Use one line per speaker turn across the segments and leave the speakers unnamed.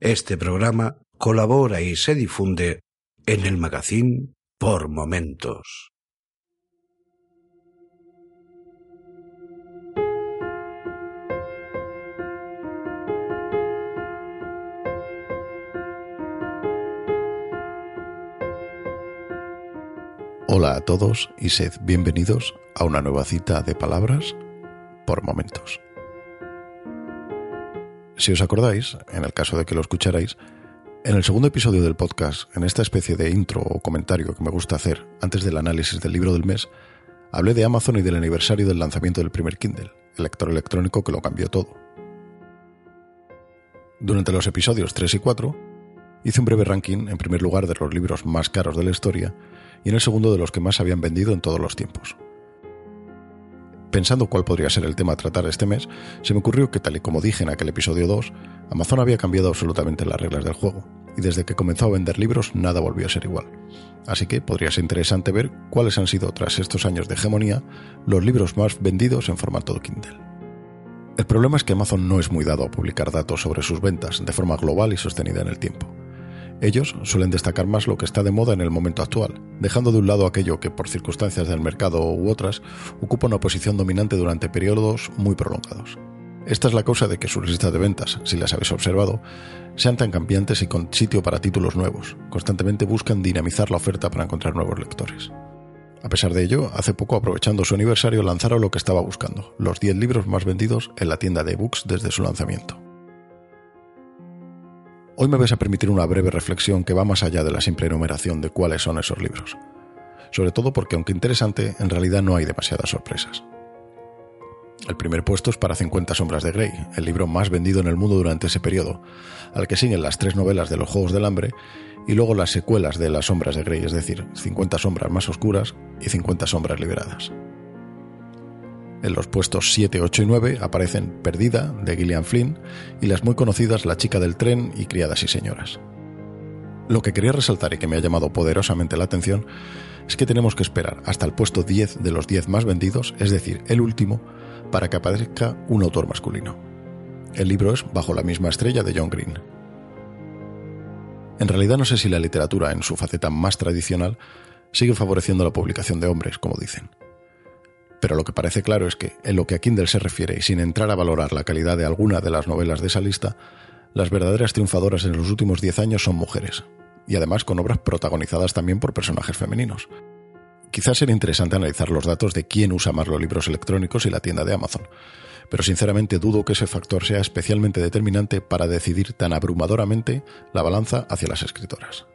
Este programa colabora y se difunde en el magazine Por Momentos.
Hola a todos y sed bienvenidos a una nueva cita de palabras por momentos. Si os acordáis, en el caso de que lo escucharais, en el segundo episodio del podcast, en esta especie de intro o comentario que me gusta hacer antes del análisis del libro del mes, hablé de Amazon y del aniversario del lanzamiento del primer Kindle, el lector electrónico que lo cambió todo. Durante los episodios 3 y 4, hice un breve ranking en primer lugar de los libros más caros de la historia y en el segundo de los que más habían vendido en todos los tiempos. Pensando cuál podría ser el tema a tratar este mes, se me ocurrió que, tal y como dije en aquel episodio 2, Amazon había cambiado absolutamente las reglas del juego, y desde que comenzó a vender libros nada volvió a ser igual. Así que podría ser interesante ver cuáles han sido, tras estos años de hegemonía, los libros más vendidos en formato Kindle. El problema es que Amazon no es muy dado a publicar datos sobre sus ventas de forma global y sostenida en el tiempo. Ellos suelen destacar más lo que está de moda en el momento actual, dejando de un lado aquello que por circunstancias del mercado u otras ocupa una posición dominante durante periodos muy prolongados. Esta es la causa de que sus listas de ventas, si las habéis observado, sean tan cambiantes y con sitio para títulos nuevos. Constantemente buscan dinamizar la oferta para encontrar nuevos lectores. A pesar de ello, hace poco, aprovechando su aniversario, lanzaron lo que estaba buscando, los 10 libros más vendidos en la tienda de ebooks desde su lanzamiento. Hoy me vais a permitir una breve reflexión que va más allá de la simple enumeración de cuáles son esos libros. Sobre todo porque, aunque interesante, en realidad no hay demasiadas sorpresas. El primer puesto es para 50 sombras de Grey, el libro más vendido en el mundo durante ese periodo, al que siguen las tres novelas de los Juegos del Hambre y luego las secuelas de las sombras de Grey, es decir, 50 sombras más oscuras y 50 sombras liberadas. En los puestos 7, 8 y 9 aparecen Perdida, de Gillian Flynn, y las muy conocidas La chica del tren y Criadas y señoras. Lo que quería resaltar y que me ha llamado poderosamente la atención es que tenemos que esperar hasta el puesto 10 de los 10 más vendidos, es decir, el último, para que aparezca un autor masculino. El libro es Bajo la misma estrella de John Green. En realidad no sé si la literatura, en su faceta más tradicional, sigue favoreciendo la publicación de hombres, como dicen. Pero lo que parece claro es que, en lo que a Kindle se refiere y sin entrar a valorar la calidad de alguna de las novelas de esa lista, las verdaderas triunfadoras en los últimos 10 años son mujeres, y además con obras protagonizadas también por personajes femeninos. Quizás sería interesante analizar los datos de quién usa más los libros electrónicos y la tienda de Amazon, pero sinceramente dudo que ese factor sea especialmente determinante para decidir tan abrumadoramente la balanza hacia las escritoras.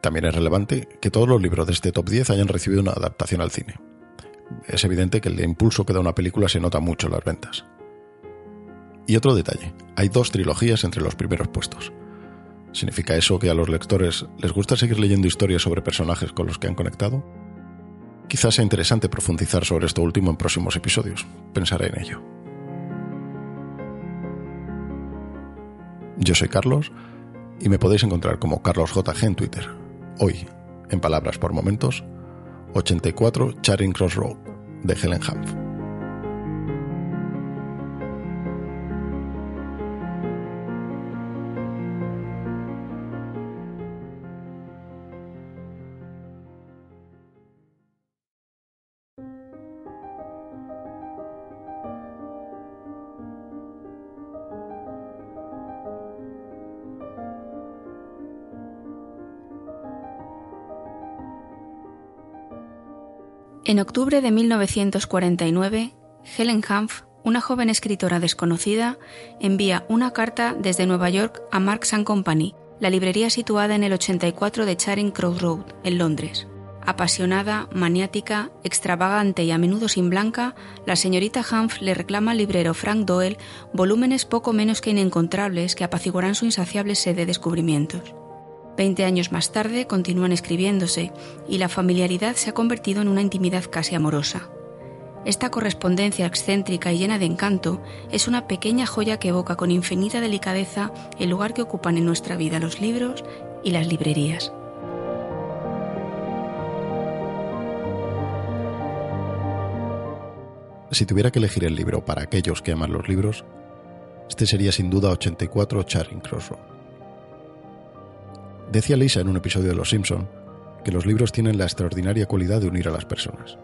También es relevante que todos los libros de este top 10 hayan recibido una adaptación al cine es evidente que el impulso que da una película se nota mucho en las ventas. Y otro detalle, hay dos trilogías entre los primeros puestos. ¿Significa eso que a los lectores les gusta seguir leyendo historias sobre personajes con los que han conectado? Quizás sea interesante profundizar sobre esto último en próximos episodios. Pensaré en ello. Yo soy Carlos y me podéis encontrar como CarlosJG en Twitter. Hoy, en palabras por momentos, 84 Charing Cross Road de Helen Hanf.
En octubre de 1949, Helen Hanf, una joven escritora desconocida, envía una carta desde Nueva York a Marks Company, la librería situada en el 84 de Charing Cross Road, en Londres. Apasionada, maniática, extravagante y a menudo sin blanca, la señorita Humph le reclama al librero Frank Doyle volúmenes poco menos que inencontrables que apaciguarán su insaciable sed de descubrimientos. Veinte años más tarde continúan escribiéndose y la familiaridad se ha convertido en una intimidad casi amorosa. Esta correspondencia excéntrica y llena de encanto es una pequeña joya que evoca con infinita delicadeza el lugar que ocupan en nuestra vida los libros y las librerías.
Si tuviera que elegir el libro para aquellos que aman los libros, este sería sin duda 84 Charing Cross Road. Decía Lisa en un episodio de Los Simpson que los libros tienen la extraordinaria cualidad de unir a las personas.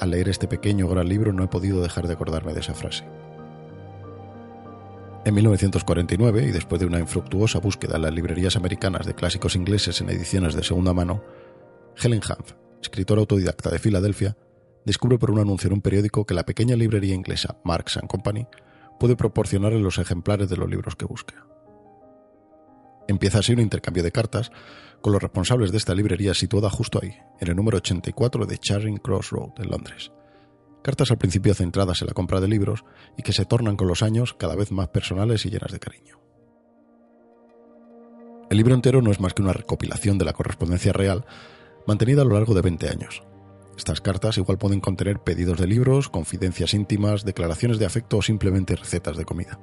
Al leer este pequeño gran libro no he podido dejar de acordarme de esa frase. En 1949, y después de una infructuosa búsqueda en las librerías americanas de clásicos ingleses en ediciones de segunda mano, Helen Hanf, escritora autodidacta de Filadelfia, descubre por un anuncio en un periódico que la pequeña librería inglesa Marks Company puede proporcionarle los ejemplares de los libros que busca. Empieza así un intercambio de cartas con los responsables de esta librería situada justo ahí, en el número 84 de Charing Cross Road, en Londres. Cartas al principio centradas en la compra de libros y que se tornan con los años cada vez más personales y llenas de cariño. El libro entero no es más que una recopilación de la correspondencia real mantenida a lo largo de 20 años. Estas cartas igual pueden contener pedidos de libros, confidencias íntimas, declaraciones de afecto o simplemente recetas de comida.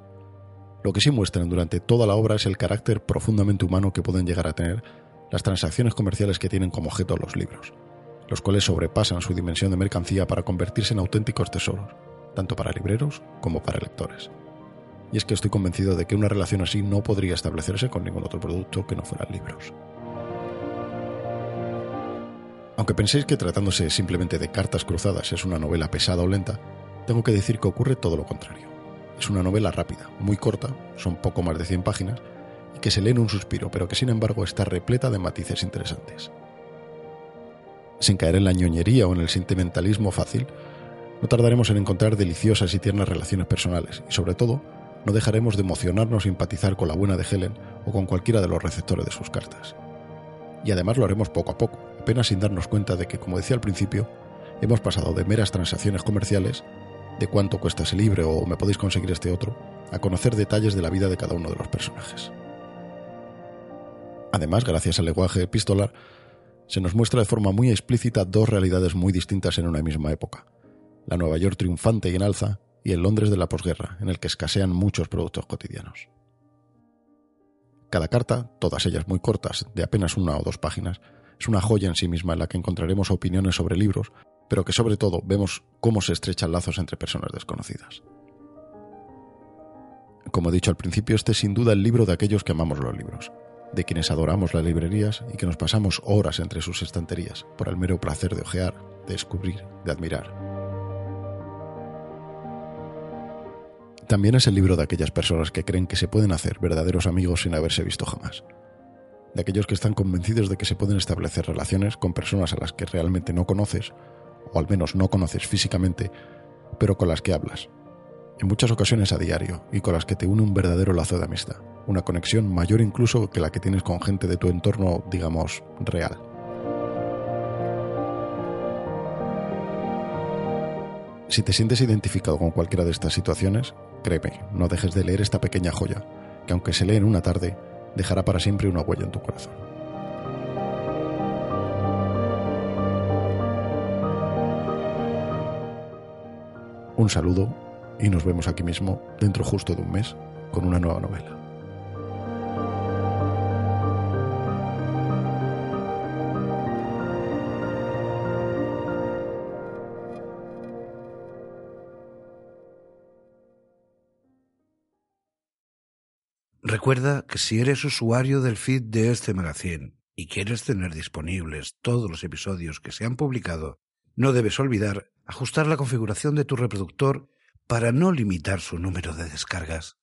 Lo que sí muestran durante toda la obra es el carácter profundamente humano que pueden llegar a tener las transacciones comerciales que tienen como objeto los libros, los cuales sobrepasan su dimensión de mercancía para convertirse en auténticos tesoros, tanto para libreros como para lectores. Y es que estoy convencido de que una relación así no podría establecerse con ningún otro producto que no fueran libros. Aunque penséis que tratándose simplemente de cartas cruzadas es una novela pesada o lenta, tengo que decir que ocurre todo lo contrario. Es una novela rápida, muy corta, son poco más de 100 páginas, y que se lee en un suspiro, pero que sin embargo está repleta de matices interesantes. Sin caer en la ñoñería o en el sentimentalismo fácil, no tardaremos en encontrar deliciosas y tiernas relaciones personales, y sobre todo, no dejaremos de emocionarnos y empatizar con la buena de Helen o con cualquiera de los receptores de sus cartas. Y además lo haremos poco a poco, apenas sin darnos cuenta de que, como decía al principio, hemos pasado de meras transacciones comerciales de cuánto cuesta ese libro o me podéis conseguir este otro, a conocer detalles de la vida de cada uno de los personajes. Además, gracias al lenguaje epistolar, se nos muestra de forma muy explícita dos realidades muy distintas en una misma época. La Nueva York triunfante y en alza y el Londres de la posguerra, en el que escasean muchos productos cotidianos. Cada carta, todas ellas muy cortas, de apenas una o dos páginas, es una joya en sí misma en la que encontraremos opiniones sobre libros pero que sobre todo vemos cómo se estrechan lazos entre personas desconocidas. Como he dicho al principio, este es sin duda el libro de aquellos que amamos los libros, de quienes adoramos las librerías y que nos pasamos horas entre sus estanterías por el mero placer de ojear, de descubrir, de admirar. También es el libro de aquellas personas que creen que se pueden hacer verdaderos amigos sin haberse visto jamás. De aquellos que están convencidos de que se pueden establecer relaciones con personas a las que realmente no conoces o al menos no conoces físicamente, pero con las que hablas. En muchas ocasiones a diario y con las que te une un verdadero lazo de amistad, una conexión mayor incluso que la que tienes con gente de tu entorno, digamos, real. Si te sientes identificado con cualquiera de estas situaciones, créeme, no dejes de leer esta pequeña joya, que aunque se lee en una tarde, dejará para siempre una huella en tu corazón. Un saludo y nos vemos aquí mismo dentro justo de un mes con una nueva novela.
Recuerda que si eres usuario del feed de este magazine y quieres tener disponibles todos los episodios que se han publicado, no debes olvidar ajustar la configuración de tu reproductor para no limitar su número de descargas.